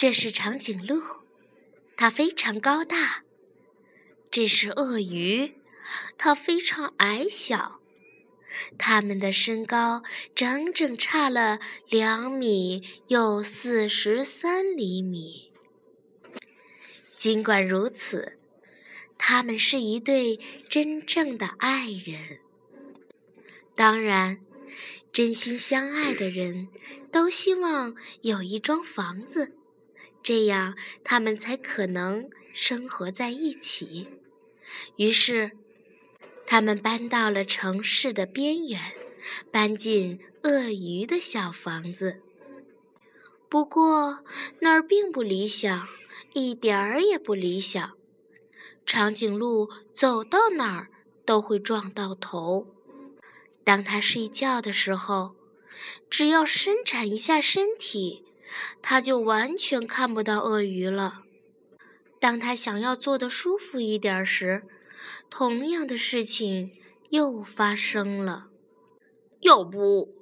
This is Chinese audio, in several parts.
这是长颈鹿，它非常高大。这是鳄鱼，它非常矮小。它们的身高整整差了两米又四十三厘米。尽管如此，他们是一对真正的爱人。当然，真心相爱的人都希望有一幢房子，这样他们才可能生活在一起。于是。他们搬到了城市的边缘，搬进鳄鱼的小房子。不过那儿并不理想，一点儿也不理想。长颈鹿走到哪儿都会撞到头。当它睡觉的时候，只要伸展一下身体，它就完全看不到鳄鱼了。当它想要坐得舒服一点时，同样的事情又发生了。要不，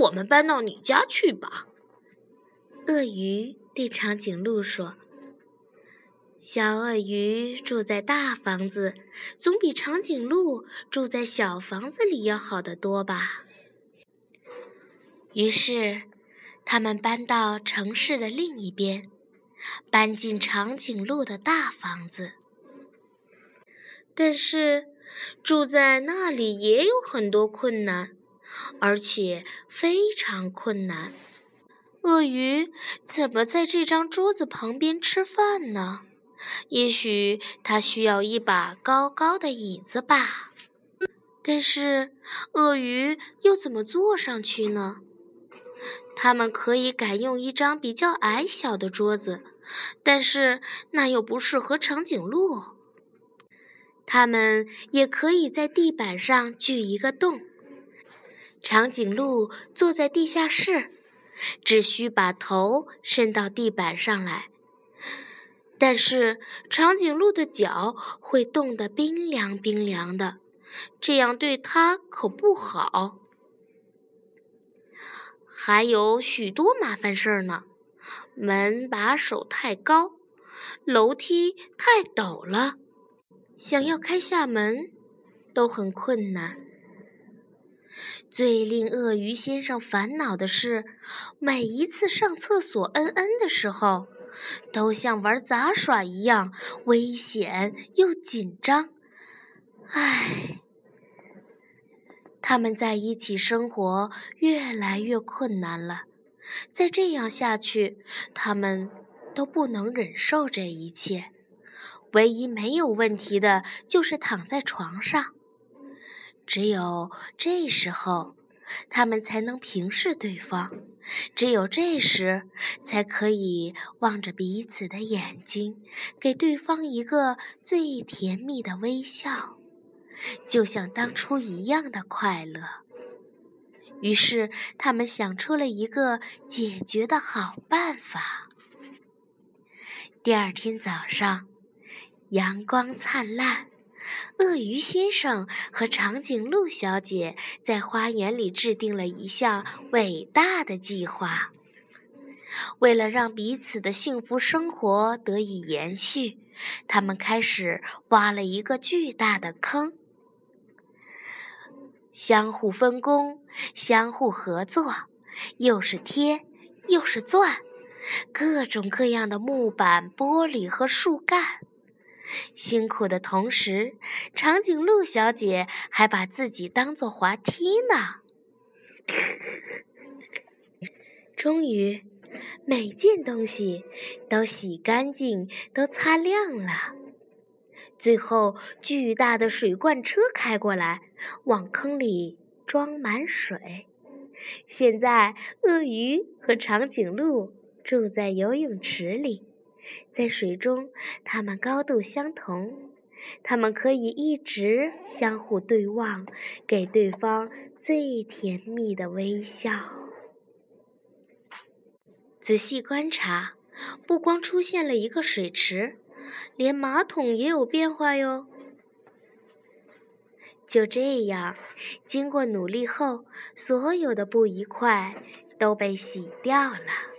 我们搬到你家去吧？鳄鱼对长颈鹿说：“小鳄鱼住在大房子，总比长颈鹿住在小房子里要好得多吧？”于是，他们搬到城市的另一边，搬进长颈鹿的大房子。但是，住在那里也有很多困难，而且非常困难。鳄鱼怎么在这张桌子旁边吃饭呢？也许它需要一把高高的椅子吧。但是，鳄鱼又怎么坐上去呢？他们可以改用一张比较矮小的桌子，但是那又不适合长颈鹿。他们也可以在地板上锯一个洞。长颈鹿坐在地下室，只需把头伸到地板上来。但是长颈鹿的脚会冻得冰凉冰凉的，这样对它可不好。还有许多麻烦事儿呢：门把手太高，楼梯太陡了。想要开下门，都很困难。最令鳄鱼先生烦恼的是，每一次上厕所嗯嗯的时候，都像玩杂耍一样危险又紧张。唉，他们在一起生活越来越困难了。再这样下去，他们都不能忍受这一切。唯一没有问题的就是躺在床上，只有这时候，他们才能平视对方；只有这时，才可以望着彼此的眼睛，给对方一个最甜蜜的微笑，就像当初一样的快乐。于是，他们想出了一个解决的好办法。第二天早上。阳光灿烂，鳄鱼先生和长颈鹿小姐在花园里制定了一项伟大的计划。为了让彼此的幸福生活得以延续，他们开始挖了一个巨大的坑，相互分工，相互合作，又是贴又是钻，各种各样的木板、玻璃和树干。辛苦的同时，长颈鹿小姐还把自己当做滑梯呢。终于，每件东西都洗干净，都擦亮了。最后，巨大的水罐车开过来，往坑里装满水。现在，鳄鱼和长颈鹿住在游泳池里。在水中，它们高度相同，它们可以一直相互对望，给对方最甜蜜的微笑。仔细观察，不光出现了一个水池，连马桶也有变化哟。就这样，经过努力后，所有的不愉快都被洗掉了。